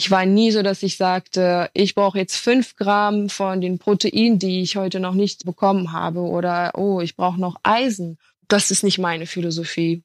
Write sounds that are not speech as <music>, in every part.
Ich war nie so, dass ich sagte, ich brauche jetzt fünf Gramm von den Proteinen, die ich heute noch nicht bekommen habe oder oh, ich brauche noch Eisen. Das ist nicht meine Philosophie.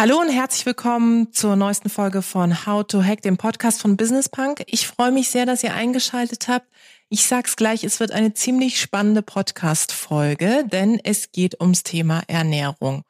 Hallo und herzlich willkommen zur neuesten Folge von How to Hack, dem Podcast von Business Punk. Ich freue mich sehr, dass ihr eingeschaltet habt. Ich sag's gleich, es wird eine ziemlich spannende Podcast-Folge, denn es geht ums Thema Ernährung.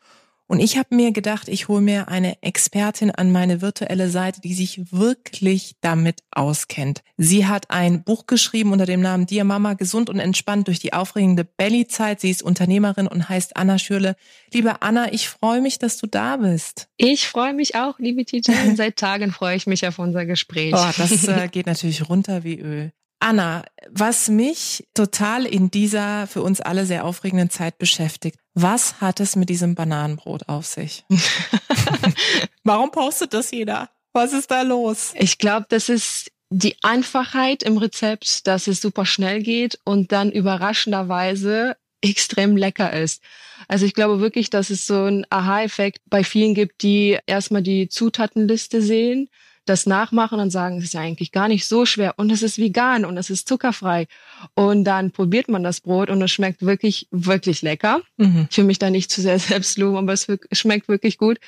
Und ich habe mir gedacht, ich hole mir eine Expertin an meine virtuelle Seite, die sich wirklich damit auskennt. Sie hat ein Buch geschrieben unter dem Namen Dear Mama, gesund und entspannt durch die aufregende Belly-Zeit. Sie ist Unternehmerin und heißt Anna Schürle. Liebe Anna, ich freue mich, dass du da bist. Ich freue mich auch, liebe Tijan. <laughs> Seit Tagen freue ich mich auf unser Gespräch. Oh, das äh, geht natürlich runter wie Öl. Anna, was mich total in dieser für uns alle sehr aufregenden Zeit beschäftigt, was hat es mit diesem Bananenbrot auf sich? <laughs> Warum postet das jeder? Was ist da los? Ich glaube, das ist die Einfachheit im Rezept, dass es super schnell geht und dann überraschenderweise extrem lecker ist. Also ich glaube wirklich, dass es so ein Aha-Effekt bei vielen gibt, die erstmal die Zutatenliste sehen das nachmachen und sagen, es ist ja eigentlich gar nicht so schwer und es ist vegan und es ist zuckerfrei. Und dann probiert man das Brot und es schmeckt wirklich, wirklich lecker. Mhm. Ich will mich da nicht zu sehr <laughs> selbst loben, aber es schmeckt wirklich gut.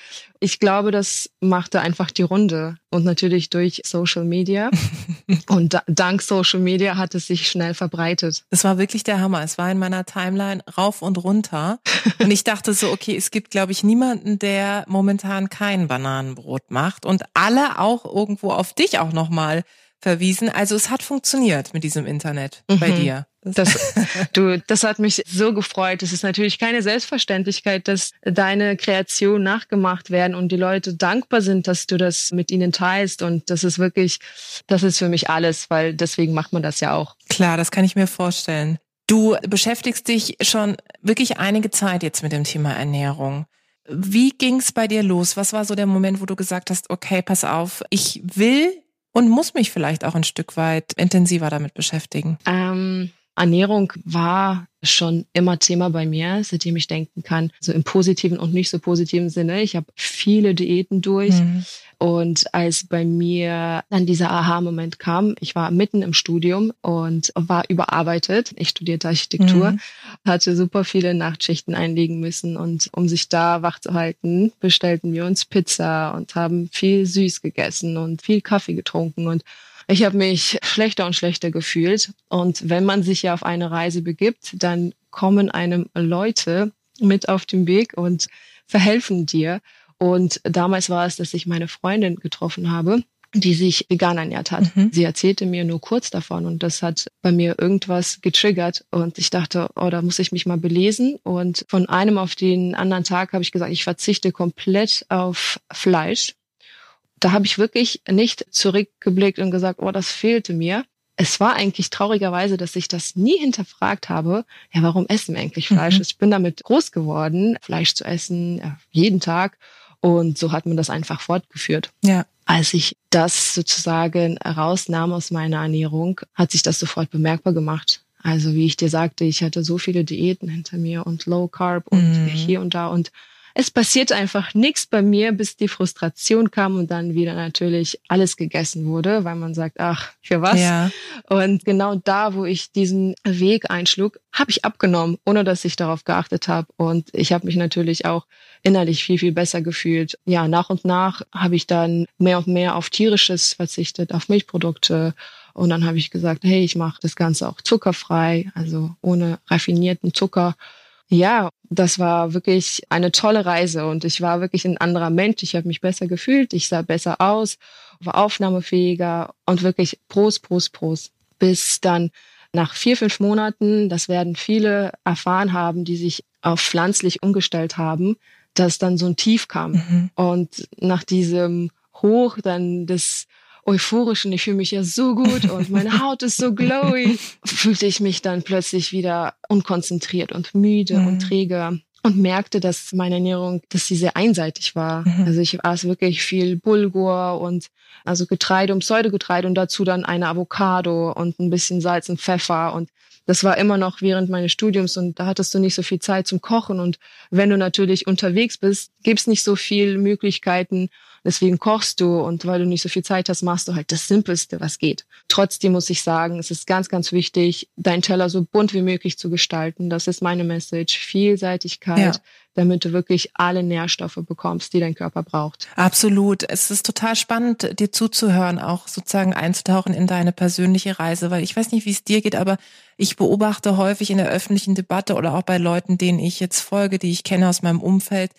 Ich glaube, das machte einfach die Runde und natürlich durch Social Media. <laughs> und da, dank Social Media hat es sich schnell verbreitet. Es war wirklich der Hammer. Es war in meiner Timeline rauf und runter. und ich dachte so, okay, es gibt, glaube ich, niemanden, der momentan kein Bananenbrot macht und alle auch irgendwo auf dich auch nochmal verwiesen. Also es hat funktioniert mit diesem Internet mhm. bei dir. Das, <laughs> du, das hat mich so gefreut. Es ist natürlich keine Selbstverständlichkeit, dass deine Kreationen nachgemacht werden und die Leute dankbar sind, dass du das mit ihnen teilst. Und das ist wirklich, das ist für mich alles, weil deswegen macht man das ja auch. Klar, das kann ich mir vorstellen. Du beschäftigst dich schon wirklich einige Zeit jetzt mit dem Thema Ernährung. Wie ging's bei dir los? Was war so der Moment, wo du gesagt hast, okay, pass auf, ich will und muss mich vielleicht auch ein Stück weit intensiver damit beschäftigen? Ähm, Ernährung war schon immer Thema bei mir, seitdem ich denken kann, so im positiven und nicht so positiven Sinne. Ich habe viele Diäten durch. Mhm. Und als bei mir dann dieser Aha-Moment kam, ich war mitten im Studium und war überarbeitet. Ich studierte Architektur, mhm. hatte super viele Nachtschichten einlegen müssen und um sich da wach zu halten, bestellten wir uns Pizza und haben viel süß gegessen und viel Kaffee getrunken und ich habe mich schlechter und schlechter gefühlt. Und wenn man sich ja auf eine Reise begibt, dann kommen einem Leute mit auf den Weg und verhelfen dir. Und damals war es, dass ich meine Freundin getroffen habe, die sich vegan ernährt hat. Mhm. Sie erzählte mir nur kurz davon und das hat bei mir irgendwas getriggert und ich dachte, oh, da muss ich mich mal belesen und von einem auf den anderen Tag habe ich gesagt, ich verzichte komplett auf Fleisch da habe ich wirklich nicht zurückgeblickt und gesagt, oh, das fehlte mir. Es war eigentlich traurigerweise, dass ich das nie hinterfragt habe. Ja, warum essen wir eigentlich Fleisch? Mhm. Ich bin damit groß geworden, Fleisch zu essen, ja, jeden Tag. Und so hat man das einfach fortgeführt. Ja. Als ich das sozusagen rausnahm aus meiner Ernährung, hat sich das sofort bemerkbar gemacht. Also wie ich dir sagte, ich hatte so viele Diäten hinter mir und Low Carb und mhm. hier und da und es passiert einfach nichts bei mir, bis die Frustration kam und dann wieder natürlich alles gegessen wurde, weil man sagt, ach, für was? Ja. Und genau da, wo ich diesen Weg einschlug, habe ich abgenommen, ohne dass ich darauf geachtet habe. Und ich habe mich natürlich auch innerlich viel, viel besser gefühlt. Ja, nach und nach habe ich dann mehr und mehr auf tierisches verzichtet, auf Milchprodukte. Und dann habe ich gesagt, hey, ich mache das Ganze auch zuckerfrei, also ohne raffinierten Zucker. Ja, das war wirklich eine tolle Reise und ich war wirklich ein anderer Mensch. Ich habe mich besser gefühlt, ich sah besser aus, war aufnahmefähiger und wirklich Prost, Prost, Prost. Bis dann nach vier, fünf Monaten, das werden viele erfahren haben, die sich auf pflanzlich umgestellt haben, dass dann so ein Tief kam. Mhm. Und nach diesem Hoch dann das euphorisch und ich fühle mich ja so gut und meine <laughs> Haut ist so glowy, fühlte ich mich dann plötzlich wieder unkonzentriert und müde mhm. und träge und merkte, dass meine Ernährung, dass sie sehr einseitig war. Mhm. Also ich aß wirklich viel Bulgur und also Getreide und Pseudogetreide und dazu dann eine Avocado und ein bisschen Salz und Pfeffer und das war immer noch während meines Studiums und da hattest du nicht so viel Zeit zum Kochen und wenn du natürlich unterwegs bist, gibt's nicht so viel Möglichkeiten Deswegen kochst du und weil du nicht so viel Zeit hast, machst du halt das Simpelste, was geht. Trotzdem muss ich sagen, es ist ganz, ganz wichtig, deinen Teller so bunt wie möglich zu gestalten. Das ist meine Message. Vielseitigkeit. Ja damit du wirklich alle Nährstoffe bekommst, die dein Körper braucht. Absolut. Es ist total spannend, dir zuzuhören, auch sozusagen einzutauchen in deine persönliche Reise, weil ich weiß nicht, wie es dir geht, aber ich beobachte häufig in der öffentlichen Debatte oder auch bei Leuten, denen ich jetzt folge, die ich kenne aus meinem Umfeld,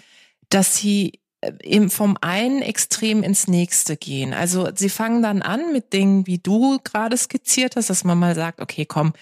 dass sie eben vom einen Extrem ins nächste gehen. Also sie fangen dann an mit Dingen, wie du gerade skizziert hast, dass man mal sagt, okay, komm,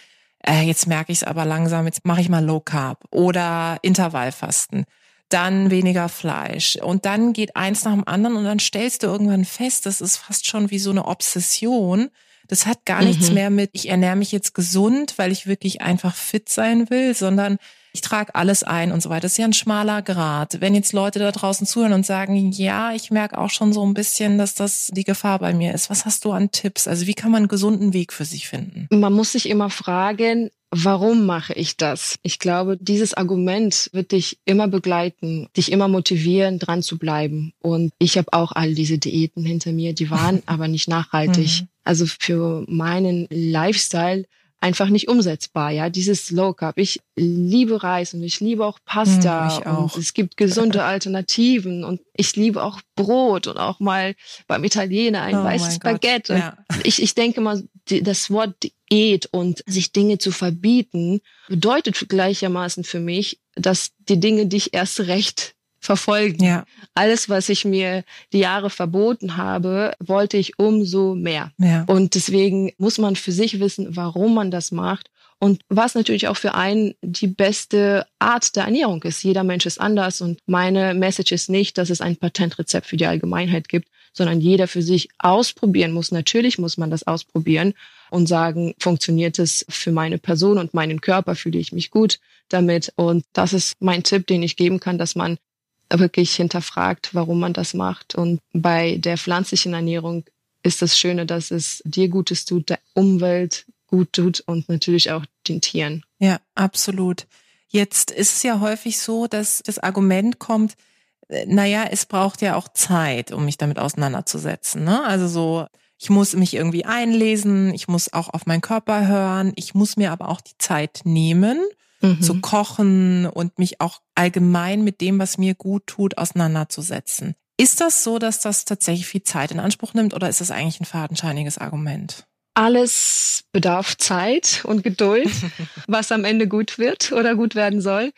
äh, jetzt merke ich es aber langsam, jetzt mache ich mal Low Carb oder Intervallfasten, dann weniger Fleisch und dann geht eins nach dem anderen und dann stellst du irgendwann fest, das ist fast schon wie so eine Obsession. Das hat gar mhm. nichts mehr mit, ich ernähre mich jetzt gesund, weil ich wirklich einfach fit sein will, sondern ich trage alles ein und so weiter. Das ist ja ein schmaler Grad. Wenn jetzt Leute da draußen zuhören und sagen, ja, ich merke auch schon so ein bisschen, dass das die Gefahr bei mir ist. Was hast du an Tipps? Also wie kann man einen gesunden Weg für sich finden? Man muss sich immer fragen, Warum mache ich das? Ich glaube, dieses Argument wird dich immer begleiten, dich immer motivieren, dran zu bleiben. Und ich habe auch all diese Diäten hinter mir, die waren <laughs> aber nicht nachhaltig. Mhm. Also für meinen Lifestyle einfach nicht umsetzbar, ja, dieses Low Carb. Ich liebe Reis und ich liebe auch Pasta hm, ich auch. und es gibt gesunde <laughs> Alternativen und ich liebe auch Brot und auch mal beim Italiener ein oh weißes Baguette. Ja. Ich, ich denke mal, das Wort Diät und sich Dinge zu verbieten bedeutet gleichermaßen für mich, dass die Dinge dich erst recht verfolgen. Ja. Alles, was ich mir die Jahre verboten habe, wollte ich umso mehr. Ja. Und deswegen muss man für sich wissen, warum man das macht und was natürlich auch für einen die beste Art der Ernährung ist. Jeder Mensch ist anders und meine Message ist nicht, dass es ein Patentrezept für die Allgemeinheit gibt, sondern jeder für sich ausprobieren muss. Natürlich muss man das ausprobieren und sagen, funktioniert es für meine Person und meinen Körper, fühle ich mich gut damit. Und das ist mein Tipp, den ich geben kann, dass man wirklich hinterfragt, warum man das macht. Und bei der pflanzlichen Ernährung ist das Schöne, dass es dir Gutes tut, der Umwelt gut tut und natürlich auch den Tieren. Ja, absolut. Jetzt ist es ja häufig so, dass das Argument kommt, äh, naja, es braucht ja auch Zeit, um mich damit auseinanderzusetzen. Ne? Also so, ich muss mich irgendwie einlesen, ich muss auch auf meinen Körper hören, ich muss mir aber auch die Zeit nehmen mhm. zu kochen und mich auch allgemein mit dem, was mir gut tut, auseinanderzusetzen. Ist das so, dass das tatsächlich viel Zeit in Anspruch nimmt oder ist das eigentlich ein fadenscheiniges Argument? Alles bedarf Zeit und Geduld, <laughs> was am Ende gut wird oder gut werden soll.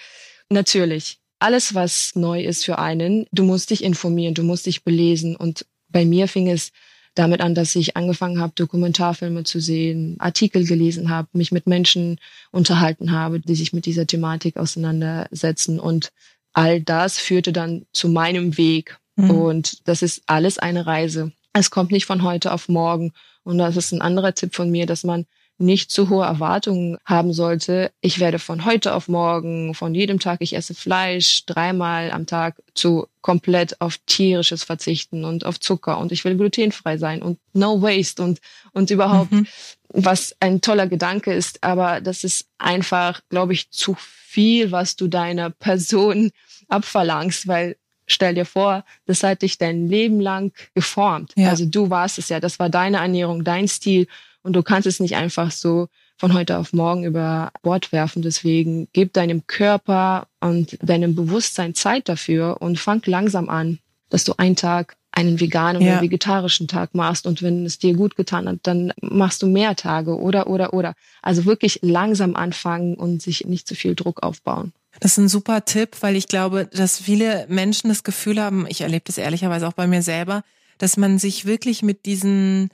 Natürlich. Alles, was neu ist für einen, du musst dich informieren, du musst dich belesen. Und bei mir fing es damit an, dass ich angefangen habe, Dokumentarfilme zu sehen, Artikel gelesen habe, mich mit Menschen unterhalten habe, die sich mit dieser Thematik auseinandersetzen. Und all das führte dann zu meinem Weg. Mhm. Und das ist alles eine Reise. Es kommt nicht von heute auf morgen. Und das ist ein anderer Tipp von mir, dass man nicht zu hohe Erwartungen haben sollte. Ich werde von heute auf morgen, von jedem Tag, ich esse Fleisch dreimal am Tag zu komplett auf tierisches verzichten und auf Zucker und ich will glutenfrei sein und no waste und, und überhaupt, mhm. was ein toller Gedanke ist, aber das ist einfach, glaube ich, zu viel, was du deiner Person abverlangst, weil stell dir vor, das hat dich dein Leben lang geformt. Ja. Also du warst es ja, das war deine Ernährung, dein Stil und du kannst es nicht einfach so von heute auf morgen über Bord werfen. Deswegen gib deinem Körper und deinem Bewusstsein Zeit dafür und fang langsam an, dass du einen Tag einen veganen ja. oder vegetarischen Tag machst und wenn es dir gut getan hat, dann machst du mehr Tage oder oder oder. Also wirklich langsam anfangen und sich nicht zu viel Druck aufbauen. Das ist ein super Tipp, weil ich glaube, dass viele Menschen das Gefühl haben, ich erlebe das ehrlicherweise auch bei mir selber, dass man sich wirklich mit diesen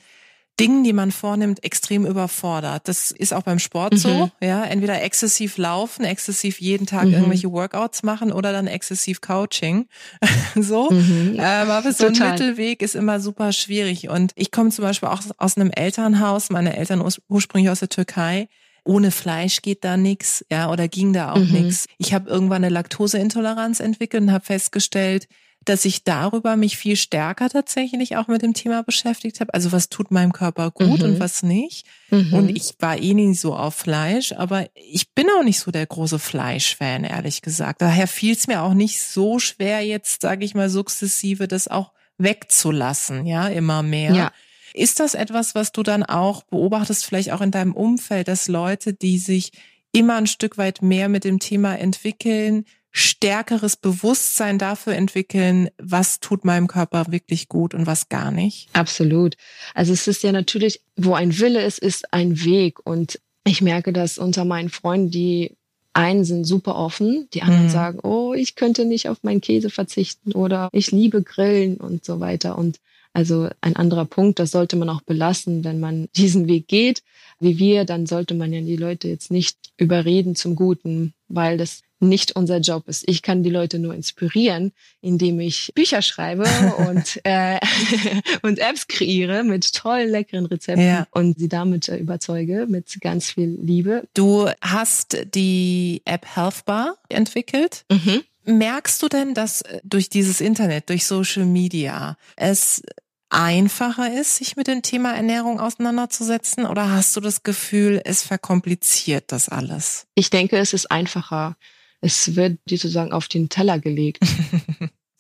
Dingen, die man vornimmt, extrem überfordert. Das ist auch beim Sport mhm. so, ja. Entweder exzessiv laufen, exzessiv jeden Tag mhm. irgendwelche Workouts machen oder dann exzessiv Coaching. <laughs> so. Mhm. Ähm, aber so Total. ein Mittelweg ist immer super schwierig. Und ich komme zum Beispiel auch aus einem Elternhaus, meine Eltern ursprünglich aus der Türkei ohne Fleisch geht da nichts, ja, oder ging da auch mhm. nichts. Ich habe irgendwann eine Laktoseintoleranz entwickelt und habe festgestellt, dass ich darüber mich viel stärker tatsächlich auch mit dem Thema beschäftigt habe. Also was tut meinem Körper gut mhm. und was nicht. Mhm. Und ich war eh nicht so auf Fleisch, aber ich bin auch nicht so der große Fleischfan, ehrlich gesagt. Daher fiel es mir auch nicht so schwer, jetzt, sage ich mal, sukzessive das auch wegzulassen, ja, immer mehr. Ja. Ist das etwas, was du dann auch beobachtest, vielleicht auch in deinem Umfeld, dass Leute, die sich immer ein Stück weit mehr mit dem Thema entwickeln, stärkeres Bewusstsein dafür entwickeln, was tut meinem Körper wirklich gut und was gar nicht? Absolut. Also es ist ja natürlich, wo ein Wille ist, ist ein Weg. Und ich merke das unter meinen Freunden, die einen sind super offen, die anderen mhm. sagen, oh, ich könnte nicht auf meinen Käse verzichten oder ich liebe Grillen und so weiter. Und also ein anderer Punkt, das sollte man auch belassen, wenn man diesen Weg geht, wie wir, dann sollte man ja die Leute jetzt nicht überreden zum Guten, weil das nicht unser Job ist. Ich kann die Leute nur inspirieren, indem ich Bücher schreibe <laughs> und, äh, <laughs> und Apps kreiere mit tollen, leckeren Rezepten ja. und sie damit äh, überzeuge mit ganz viel Liebe. Du hast die App Healthbar entwickelt. Mhm. Merkst du denn, dass äh, durch dieses Internet, durch Social Media es einfacher ist, sich mit dem Thema Ernährung auseinanderzusetzen? Oder hast du das Gefühl, es verkompliziert das alles? Ich denke, es ist einfacher. Es wird dir sozusagen auf den Teller gelegt.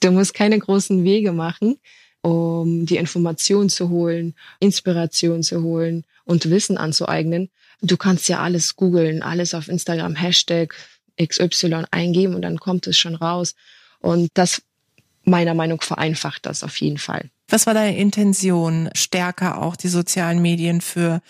du musst keine großen Wege machen, um die Information zu holen, Inspiration zu holen und Wissen anzueignen. Du kannst ja alles googeln, alles auf Instagram, Hashtag XY eingeben und dann kommt es schon raus. Und das meiner Meinung vereinfacht das auf jeden Fall. Was war deine Intention, stärker auch die sozialen Medien für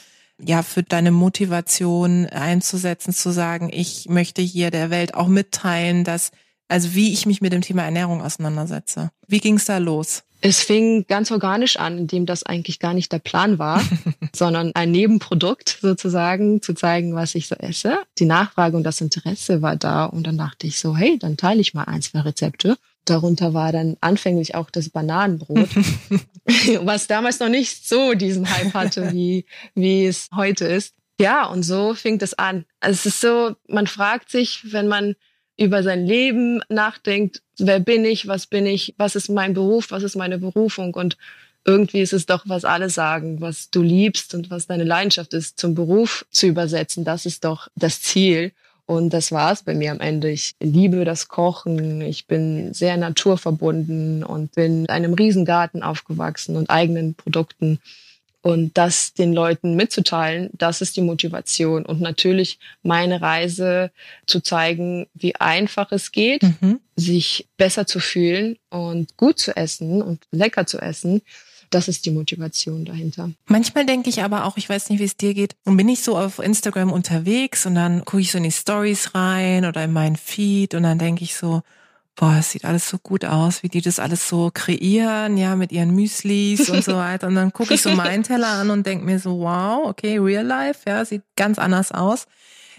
ja, für deine Motivation einzusetzen, zu sagen, ich möchte hier der Welt auch mitteilen, dass, also wie ich mich mit dem Thema Ernährung auseinandersetze. Wie ging es da los? Es fing ganz organisch an, indem das eigentlich gar nicht der Plan war, <laughs> sondern ein Nebenprodukt sozusagen zu zeigen, was ich so esse. Die Nachfrage und das Interesse war da und dann dachte ich so, hey, dann teile ich mal ein, zwei Rezepte. Darunter war dann anfänglich auch das Bananenbrot, <laughs> was damals noch nicht so diesen Hype hatte, wie, wie es heute ist. Ja, und so fing das an. Also es ist so, man fragt sich, wenn man über sein Leben nachdenkt, wer bin ich, was bin ich, was ist mein Beruf, was ist meine Berufung und irgendwie ist es doch, was alle sagen, was du liebst und was deine Leidenschaft ist, zum Beruf zu übersetzen. Das ist doch das Ziel. Und das war's bei mir am Ende. Ich liebe das Kochen. Ich bin sehr naturverbunden und bin in einem Riesengarten aufgewachsen und eigenen Produkten. Und das den Leuten mitzuteilen, das ist die Motivation. Und natürlich meine Reise zu zeigen, wie einfach es geht, mhm. sich besser zu fühlen und gut zu essen und lecker zu essen das ist die Motivation dahinter. Manchmal denke ich aber auch, ich weiß nicht, wie es dir geht, und bin ich so auf Instagram unterwegs und dann gucke ich so in die Stories rein oder in meinen Feed und dann denke ich so, boah, es sieht alles so gut aus, wie die das alles so kreieren, ja, mit ihren Müslis und so <laughs> weiter. Und dann gucke ich so meinen Teller an und denke mir so, wow, okay, real life, ja, sieht ganz anders aus.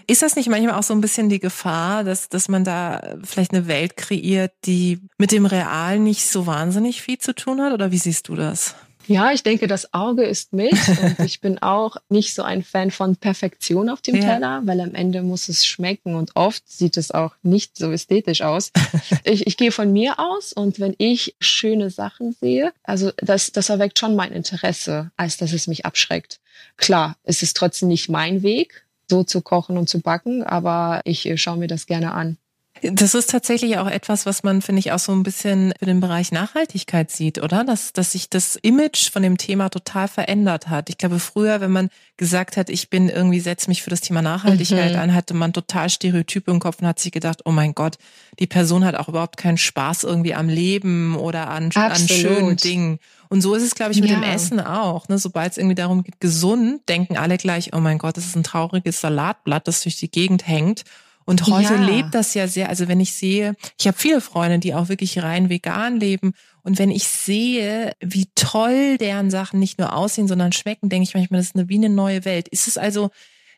Ist das nicht manchmal auch so ein bisschen die Gefahr, dass, dass man da vielleicht eine Welt kreiert, die mit dem Real nicht so wahnsinnig viel zu tun hat? Oder wie siehst du das? Ja, ich denke, das Auge ist mit <laughs> und ich bin auch nicht so ein Fan von Perfektion auf dem ja. Teller, weil am Ende muss es schmecken und oft sieht es auch nicht so ästhetisch aus. <laughs> ich, ich gehe von mir aus und wenn ich schöne Sachen sehe, also das, das erweckt schon mein Interesse, als dass es mich abschreckt. Klar, es ist trotzdem nicht mein Weg, so zu kochen und zu backen, aber ich äh, schaue mir das gerne an. Das ist tatsächlich auch etwas, was man, finde ich, auch so ein bisschen für den Bereich Nachhaltigkeit sieht, oder? Dass, dass sich das Image von dem Thema total verändert hat. Ich glaube, früher, wenn man gesagt hat, ich bin irgendwie, setze mich für das Thema Nachhaltigkeit mhm. ein, hatte man total Stereotype im Kopf und hat sich gedacht, oh mein Gott, die Person hat auch überhaupt keinen Spaß irgendwie am Leben oder an, an schönen Dingen. Und so ist es, glaube ich, mit ja. dem Essen auch. Ne? Sobald es irgendwie darum geht, gesund, denken alle gleich, oh mein Gott, das ist ein trauriges Salatblatt, das durch die Gegend hängt. Und heute Ja. lebt das ja sehr. Also wenn ich sehe, ich habe viele Freunde, die auch wirklich rein vegan leben. Und wenn ich sehe, wie toll deren Sachen nicht nur aussehen, sondern schmecken, denke ich manchmal, das ist eine, wie eine neue Welt. Ist es also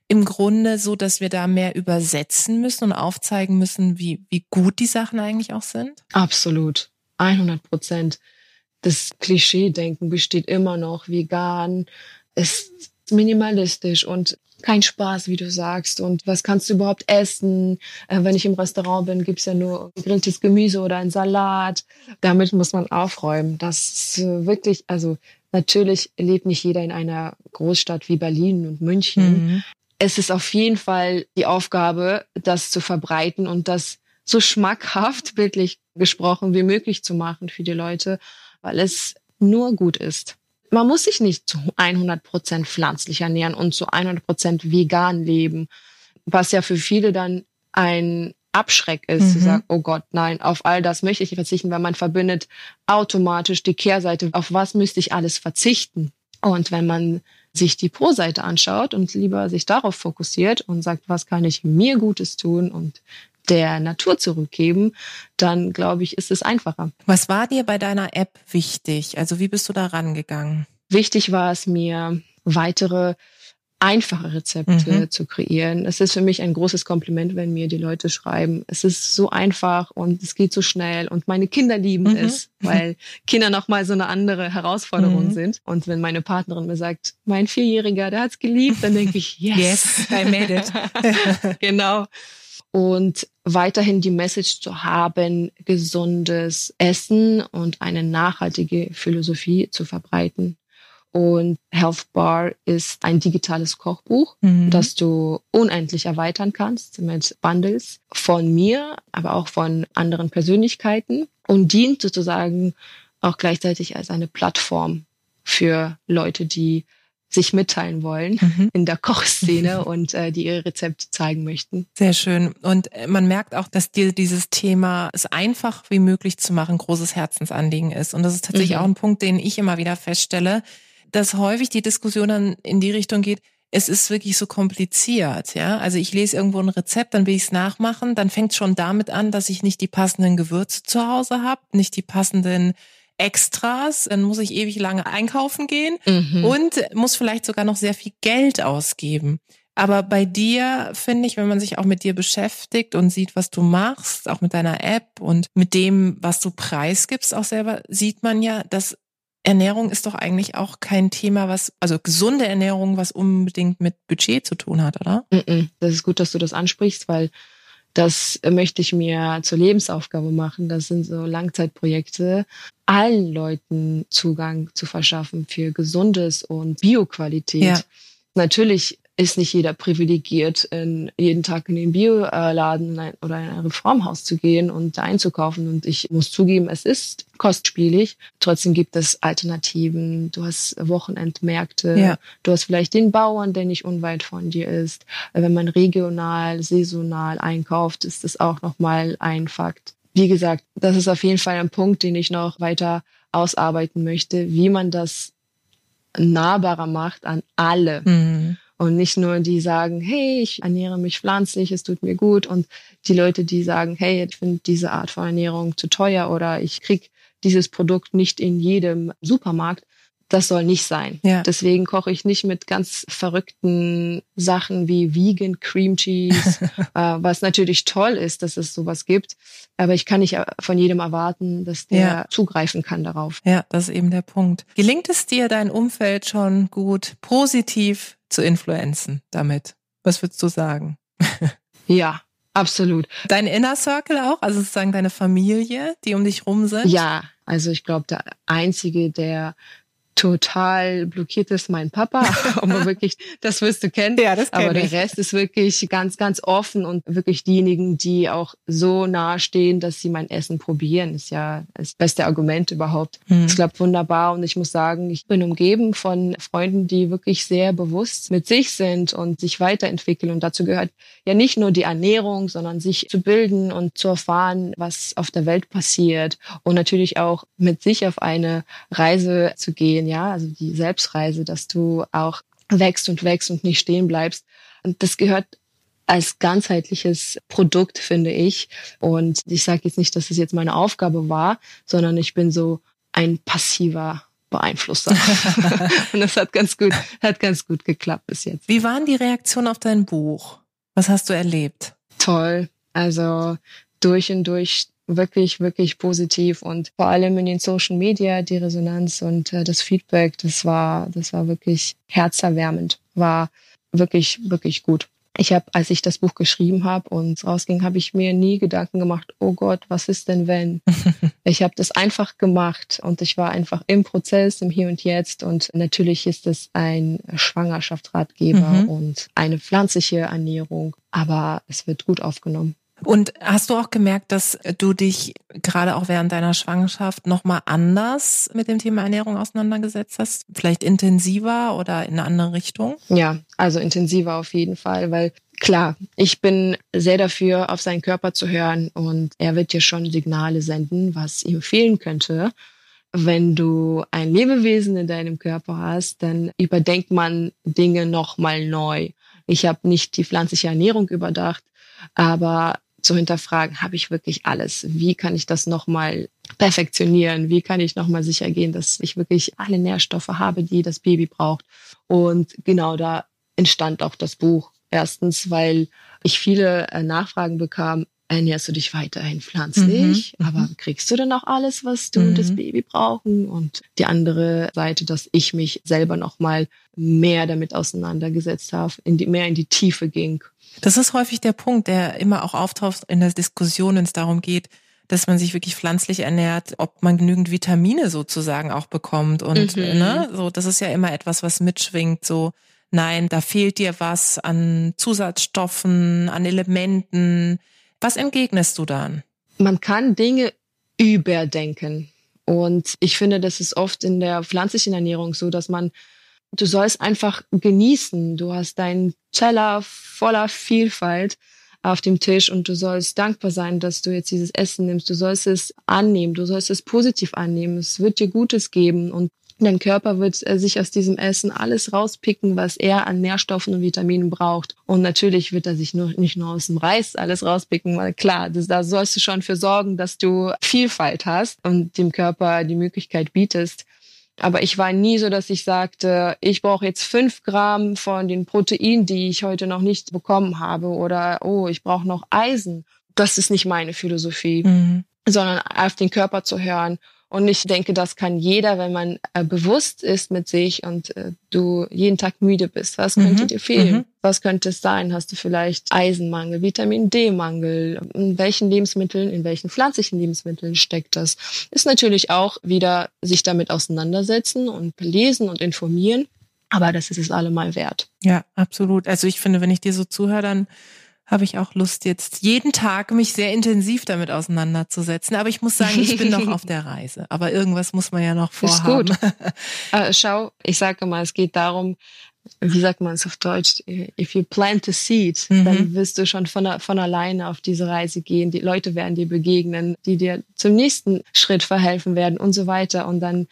im Grunde so, dass wir da mehr übersetzen müssen und aufzeigen müssen, wie, wie gut die Sachen eigentlich auch sind? Absolut. 100 Prozent. Das Klischee-Denken besteht immer noch. Vegan ist minimalistisch und kein Spaß, wie du sagst. Und was kannst du überhaupt essen? Äh, wenn ich im Restaurant bin, gibt's ja nur gegrilltes Gemüse oder einen Salat. Damit muss man aufräumen. Das ist äh, wirklich, also natürlich lebt nicht jeder in einer Großstadt wie Berlin und München. Mhm. es ist auf jeden Fall die Aufgabe, das zu verbreiten und das so schmackhaft, bildlich gesprochen, wie möglich zu machen für die Leute, weil es nur gut ist. Man muss sich nicht zu 100 Prozent pflanzlich ernähren und zu 100 Prozent vegan leben, was ja für viele dann ein Abschreck ist, zu Mhm. sagen, oh Gott, nein, auf all das möchte ich nicht verzichten, weil man verbindet automatisch die Kehrseite, auf was müsste ich alles verzichten. Und wenn man sich die Pro-Seite anschaut und lieber sich darauf fokussiert und sagt, was kann ich mir Gutes tun und der Natur zurückgeben, dann glaube ich, ist es einfacher. Was war dir bei deiner App wichtig? Also wie bist du da rangegangen? Wichtig war es mir, weitere einfache Rezepte Mhm. zu kreieren. Es ist für mich ein großes Kompliment, wenn mir die Leute schreiben, es ist so einfach und es geht so schnell und meine Kinder lieben Mhm. es, weil <laughs> Kinder nochmal so eine andere Herausforderung Mhm. sind. Und wenn meine Partnerin mir sagt, mein Vierjähriger, der hat's geliebt, dann denke ich, <laughs> yes. Yes, I made it. <laughs> genau. Und weiterhin die Message zu haben, gesundes Essen und eine nachhaltige Philosophie zu verbreiten. Und Health Bar ist ein digitales Kochbuch, Mhm. das du unendlich erweitern kannst mit Bundles von mir, aber auch von anderen Persönlichkeiten und dient sozusagen auch gleichzeitig als eine Plattform für Leute, die sich mitteilen wollen Mhm. in der Kochszene <laughs> und äh, die ihre Rezepte zeigen möchten. Sehr schön. Und äh, man merkt auch, dass dir dieses Thema, es einfach wie möglich zu machen, großes Herzensanliegen ist. Und das ist tatsächlich Mhm. auch ein Punkt, den ich immer wieder feststelle, dass häufig die Diskussion dann in die Richtung geht, es ist wirklich so kompliziert, ja. Also ich lese irgendwo ein Rezept, dann will ich es nachmachen, dann fängt schon damit an, dass ich nicht die passenden Gewürze zu Hause habe, nicht die passenden Extras, dann muss ich ewig lange einkaufen gehen Mhm. und muss vielleicht sogar noch sehr viel Geld ausgeben. Aber bei dir finde ich, wenn man sich auch mit dir beschäftigt und sieht, was du machst, auch mit deiner App und mit dem, was du preisgibst, auch selber, sieht man ja, dass Ernährung ist doch eigentlich auch kein Thema, was, also gesunde Ernährung, was unbedingt mit Budget zu tun hat, oder? Mhm. Das ist gut, dass du das ansprichst, weil das möchte ich mir zur Lebensaufgabe machen. Das sind so Langzeitprojekte, allen Leuten Zugang zu verschaffen für gesundes und Bioqualität. Ja. Natürlich ist nicht jeder privilegiert, in, jeden Tag in den Bioladen oder in ein Reformhaus zu gehen und da einzukaufen. Und ich muss zugeben, es ist kostspielig. Trotzdem gibt es Alternativen. Du hast Wochenendmärkte. Ja. Du hast vielleicht den Bauern, der nicht unweit von dir ist. Wenn man regional, saisonal einkauft, ist das auch nochmal ein Fakt. Wie gesagt, das ist auf jeden Fall ein Punkt, den ich noch weiter ausarbeiten möchte, wie man das nahbarer macht an alle. Mhm. Und nicht nur die sagen, hey, ich ernähre mich pflanzlich, es tut mir gut. Und die Leute, die sagen, hey, ich finde diese Art von Ernährung zu teuer oder ich krieg dieses Produkt nicht in jedem Supermarkt. Das soll nicht sein. Ja. Deswegen koche ich nicht mit ganz verrückten Sachen wie Vegan Cream Cheese, <laughs> äh, was natürlich toll ist, dass es sowas gibt. Aber ich kann nicht äh, von jedem erwarten, dass der Ja. zugreifen kann darauf. Ja, das ist eben der Punkt. Gelingt es dir, dein Umfeld schon gut positiv zu influenzen damit? Was würdest du sagen? <laughs> Ja, absolut. Dein Inner Circle auch, also sozusagen deine Familie, die um dich rum sind? Ja, also ich glaube, der Einzige, der total blockiert ist, mein Papa. <laughs> Aber wirklich, das wirst du kennen. Ja, das kenn Aber der ich. Rest ist wirklich ganz, ganz offen und wirklich diejenigen, die auch so nahe stehen, dass sie mein Essen probieren, ist ja das beste Argument überhaupt. Hm. Es klappt wunderbar und ich muss sagen, ich bin umgeben von Freunden, die wirklich sehr bewusst mit sich sind und sich weiterentwickeln. Und dazu gehört ja nicht nur die Ernährung, sondern sich zu bilden und zu erfahren, was auf der Welt passiert und natürlich auch mit sich auf eine Reise zu gehen, ja, also die Selbstreise, dass du auch wächst und wächst und nicht stehen bleibst. Und das gehört als ganzheitliches Produkt, finde ich. Und ich sage jetzt nicht, dass es jetzt meine Aufgabe war, sondern ich bin so ein passiver Beeinflusser. <laughs> und das hat ganz gut, hat ganz gut geklappt bis jetzt. Wie waren die Reaktionen auf dein Buch? Was hast du erlebt? Toll. Also durch und durch wirklich, wirklich positiv und vor allem in den Social Media die Resonanz und äh, das Feedback, das war, das war wirklich herzerwärmend, war wirklich, wirklich gut. Ich habe, als ich das Buch geschrieben habe und rausging, habe ich mir nie Gedanken gemacht, oh Gott, was ist denn wenn? <laughs> ich habe das einfach gemacht und ich war einfach im Prozess, im Hier und Jetzt und natürlich ist es ein Schwangerschaftsratgeber mhm. und eine pflanzliche Ernährung, aber es wird gut aufgenommen. Und hast du auch gemerkt, dass du dich gerade auch während deiner Schwangerschaft nochmal anders mit dem Thema Ernährung auseinandergesetzt hast? Vielleicht intensiver oder in eine andere Richtung? Ja, also intensiver auf jeden Fall, weil klar, ich bin sehr dafür, auf seinen Körper zu hören und er wird dir schon Signale senden, was ihm fehlen könnte. Wenn du ein Lebewesen in deinem Körper hast, dann überdenkt man Dinge nochmal neu. Ich habe nicht die pflanzliche Ernährung überdacht, aber zu hinterfragen, habe ich wirklich alles? Wie kann ich das nochmal perfektionieren? Wie kann ich nochmal sicher gehen, dass ich wirklich alle Nährstoffe habe, die das Baby braucht? Und genau da entstand auch das Buch. Erstens, weil ich viele äh, Nachfragen bekam, ernährst du dich weiterhin pflanzlich, mhm, mhm, aber kriegst du denn auch alles, was du und das mhm. Baby brauchen? Und die andere Seite, dass ich mich selber nochmal mehr damit auseinandergesetzt habe, in die, mehr in die Tiefe ging das ist häufig der Punkt, der immer auch auftaucht in der Diskussion, wenn es darum geht, dass man sich wirklich pflanzlich ernährt, ob man genügend Vitamine sozusagen auch bekommt. Und mhm. ne, so, das ist ja immer etwas, was mitschwingt. So, nein, da fehlt dir was an Zusatzstoffen, an Elementen. Was entgegnest du dann? Man kann Dinge überdenken. Und ich finde, das ist oft in der pflanzlichen Ernährung so, dass man du sollst einfach genießen. Du hast deinen Teller voller Vielfalt auf dem Tisch und du sollst dankbar sein, dass du jetzt dieses Essen nimmst. Du sollst es annehmen, du sollst es positiv annehmen. Es wird dir Gutes geben und dein Körper wird äh, sich aus diesem Essen alles rauspicken, was er an Nährstoffen und Vitaminen braucht. Und natürlich wird er sich nur, nicht nur aus dem Reis alles rauspicken, weil klar, das, da sollst du schon für sorgen, dass du Vielfalt hast und dem Körper die Möglichkeit bietest, aber ich war nie so, dass ich sagte, ich brauche jetzt fünf Gramm von den Proteinen, die ich heute noch nicht bekommen habe, oder oh, ich brauche noch Eisen. Das ist nicht meine Philosophie, mhm. sondern auf den Körper zu hören und ich denke, das kann jeder, wenn man äh, bewusst ist mit sich und äh, du jeden Tag müde bist. Was könnte mhm. dir fehlen? Mhm. Was könnte es sein? Hast du vielleicht Eisenmangel, Vitamin D-Mangel? In welchen Lebensmitteln, in welchen pflanzlichen Lebensmitteln steckt das? Ist natürlich auch wieder sich damit auseinandersetzen und lesen und informieren. Aber das ist es allemal wert. Ja, absolut. Also ich finde, wenn ich dir so zuhöre, dann habe ich auch Lust, jetzt jeden Tag mich sehr intensiv damit auseinanderzusetzen. Aber ich muss sagen, ich bin noch <laughs> auf der Reise. Aber irgendwas muss man ja noch vorhaben. Ist gut. äh, schau, ich sage mal, es geht darum, wie sagt man es auf Deutsch? If you plant a seed, mhm. dann wirst du schon von, von alleine auf diese Reise gehen. Die Leute werden dir begegnen, die dir zum nächsten Schritt verhelfen werden und so weiter. Und dann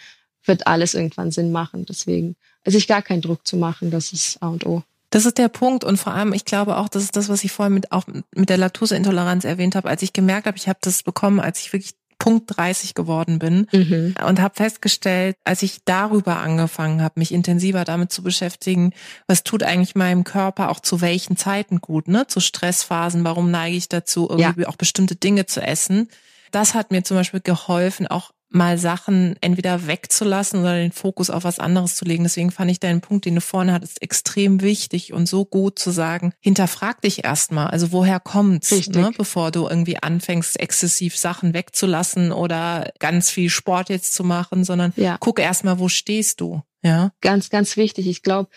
wird alles irgendwann Sinn machen. Deswegen, sich gar keinen Druck zu machen, das ist A und O. Das ist der Punkt und vor allem, ich glaube auch, das ist das, was ich vorhin mit auch mit der Laktoseintoleranz erwähnt habe, als ich gemerkt habe, ich habe das bekommen, als ich wirklich Punkt 30 geworden bin mhm. und habe festgestellt, als ich darüber angefangen habe, mich intensiver damit zu beschäftigen, was tut eigentlich meinem Körper auch zu welchen Zeiten gut, ne? Zu Stressphasen, warum neige ich dazu, irgendwie ja. auch bestimmte Dinge zu essen. Das hat mir zum Beispiel geholfen, auch mal Sachen entweder wegzulassen oder den Fokus auf was anderes zu legen. Deswegen fand ich deinen Punkt, den du vorne hattest, extrem wichtig und so gut zu sagen, hinterfrag dich erstmal. Also woher kommt's, ne, bevor du irgendwie anfängst, exzessiv Sachen wegzulassen oder ganz viel Sport jetzt zu machen, sondern ja. guck erstmal, wo stehst du. Ja. Ganz, ganz wichtig. Ich glaube,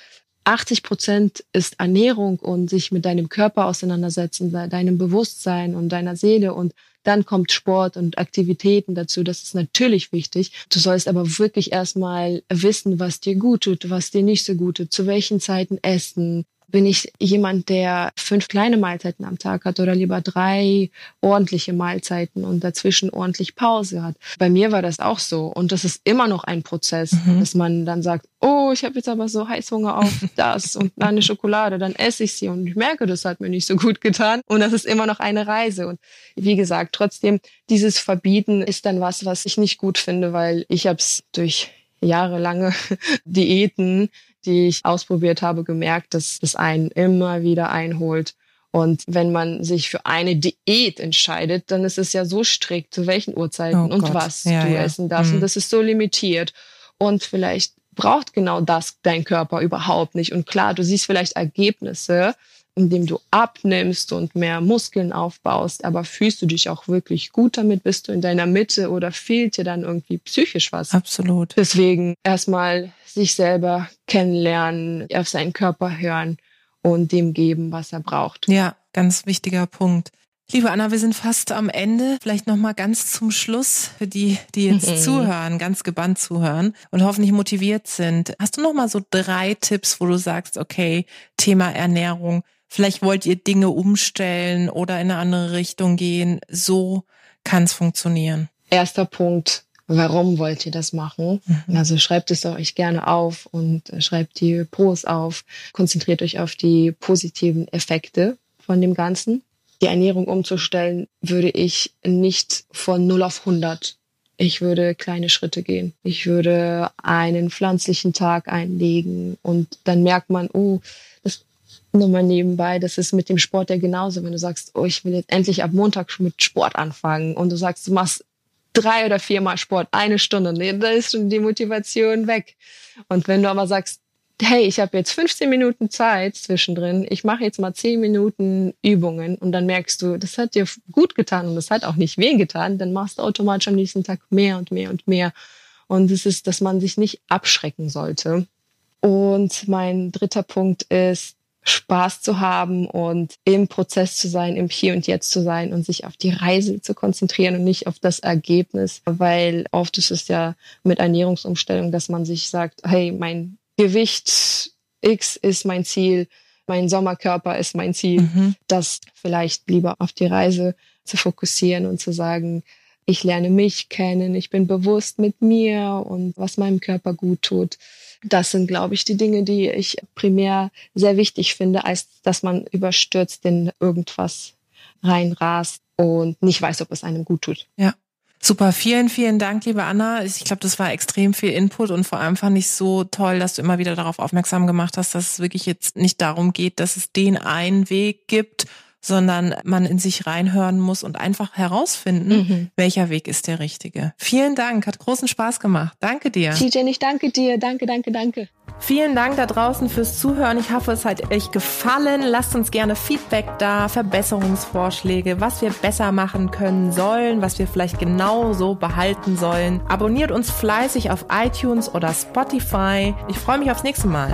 80 Prozent ist Ernährung und sich mit deinem Körper auseinandersetzen, deinem Bewusstsein und deiner Seele und dann kommt Sport und Aktivitäten dazu. Das ist natürlich wichtig. Du sollst aber wirklich erstmal wissen, was dir gut tut, was dir nicht so gut tut, zu welchen Zeiten essen, bin ich jemand, der fünf kleine Mahlzeiten am Tag hat oder lieber drei ordentliche Mahlzeiten und dazwischen ordentlich Pause hat? Bei mir war das auch so. Und das ist immer noch ein Prozess, mhm. dass man dann sagt, oh, ich habe jetzt aber so Heißhunger auf <laughs> das und eine Schokolade, dann esse ich sie und ich merke, das hat mir nicht so gut getan. Und das ist immer noch eine Reise. Und wie gesagt, trotzdem, dieses Verbieten ist dann was, was ich nicht gut finde, weil ich habe es durch jahrelange <laughs> Diäten die ich ausprobiert habe, gemerkt, dass das einen immer wieder einholt. Und wenn man sich für eine Diät entscheidet, dann ist es ja so strikt, zu welchen Uhrzeiten oh und Gott. was ja, du ja. essen darfst. Mhm. Und das ist so limitiert. Und vielleicht braucht genau das dein Körper überhaupt nicht. Und klar, du siehst vielleicht Ergebnisse, indem du abnimmst und mehr Muskeln aufbaust, aber fühlst du dich auch wirklich gut damit? Bist du in deiner Mitte oder fehlt dir dann irgendwie psychisch was? Absolut. Deswegen erstmal sich selber kennenlernen, auf seinen Körper hören und dem geben, was er braucht. Ja, ganz wichtiger Punkt. Liebe Anna, wir sind fast am Ende. Vielleicht noch mal ganz zum Schluss für die, die jetzt mhm. zuhören, ganz gebannt zuhören und hoffentlich motiviert sind. Hast du noch mal so drei Tipps, wo du sagst, okay, Thema Ernährung, vielleicht wollt ihr Dinge umstellen oder in eine andere Richtung gehen. So kann es funktionieren. Erster Punkt, warum wollt ihr das machen? Mhm. Also schreibt es euch gerne auf und äh, schreibt die Pros auf. Konzentriert euch auf die positiven Effekte von dem Ganzen. Die Ernährung umzustellen würde ich nicht von 0 auf 100. Ich würde kleine Schritte gehen. Ich würde einen pflanzlichen Tag einlegen und dann merkt man, oh, das nur mal nebenbei, das ist mit dem Sport ja genauso. Wenn du sagst, oh, ich will jetzt endlich ab Montag mit Sport anfangen und du sagst, du machst drei oder viermal Sport, eine Stunde, nee, da ist schon die Motivation weg. Und wenn du aber sagst, hey, ich habe jetzt 15 Minuten Zeit zwischendrin, ich mache jetzt mal 10 Minuten Übungen und dann merkst du, das hat dir gut getan und das hat auch nicht weh getan, dann machst du automatisch am nächsten Tag mehr und mehr und mehr. Und es ist, dass man sich nicht abschrecken sollte. Und mein dritter Punkt ist, Spaß zu haben und im Prozess zu sein, im Hier und Jetzt zu sein und sich auf die Reise zu konzentrieren und nicht auf das Ergebnis, weil oft ist es ja mit Ernährungsumstellung, dass man sich sagt, hey, mein Gewicht X ist mein Ziel, mein Sommerkörper ist mein Ziel, mhm. das vielleicht lieber auf die Reise zu fokussieren und zu sagen, ich lerne mich kennen, ich bin bewusst mit mir und was meinem Körper gut tut das sind, glaube ich, die Dinge, die ich primär sehr wichtig finde, als dass man überstürzt in irgendwas reinrast und nicht weiß, ob es einem gut tut. Ja. Super, vielen, vielen Dank, liebe Anna. Ich glaube, das war extrem viel Input und vor allem fand ich so toll, dass du immer wieder darauf aufmerksam gemacht hast, dass es wirklich jetzt nicht darum geht, dass es den einen Weg gibt sondern man in sich reinhören muss und einfach herausfinden, mhm. welcher Weg ist der richtige. Vielen Dank, hat großen Spaß gemacht. Danke dir. TJ, ich danke dir. Danke, danke, danke. Vielen Dank da draußen fürs Zuhören. Ich hoffe, es hat euch gefallen. Lasst uns gerne Feedback da, Verbesserungsvorschläge, was wir besser machen können sollen, was wir vielleicht genau so behalten sollen. Abonniert uns fleißig auf iTunes oder Spotify. Ich freue mich aufs nächste Mal.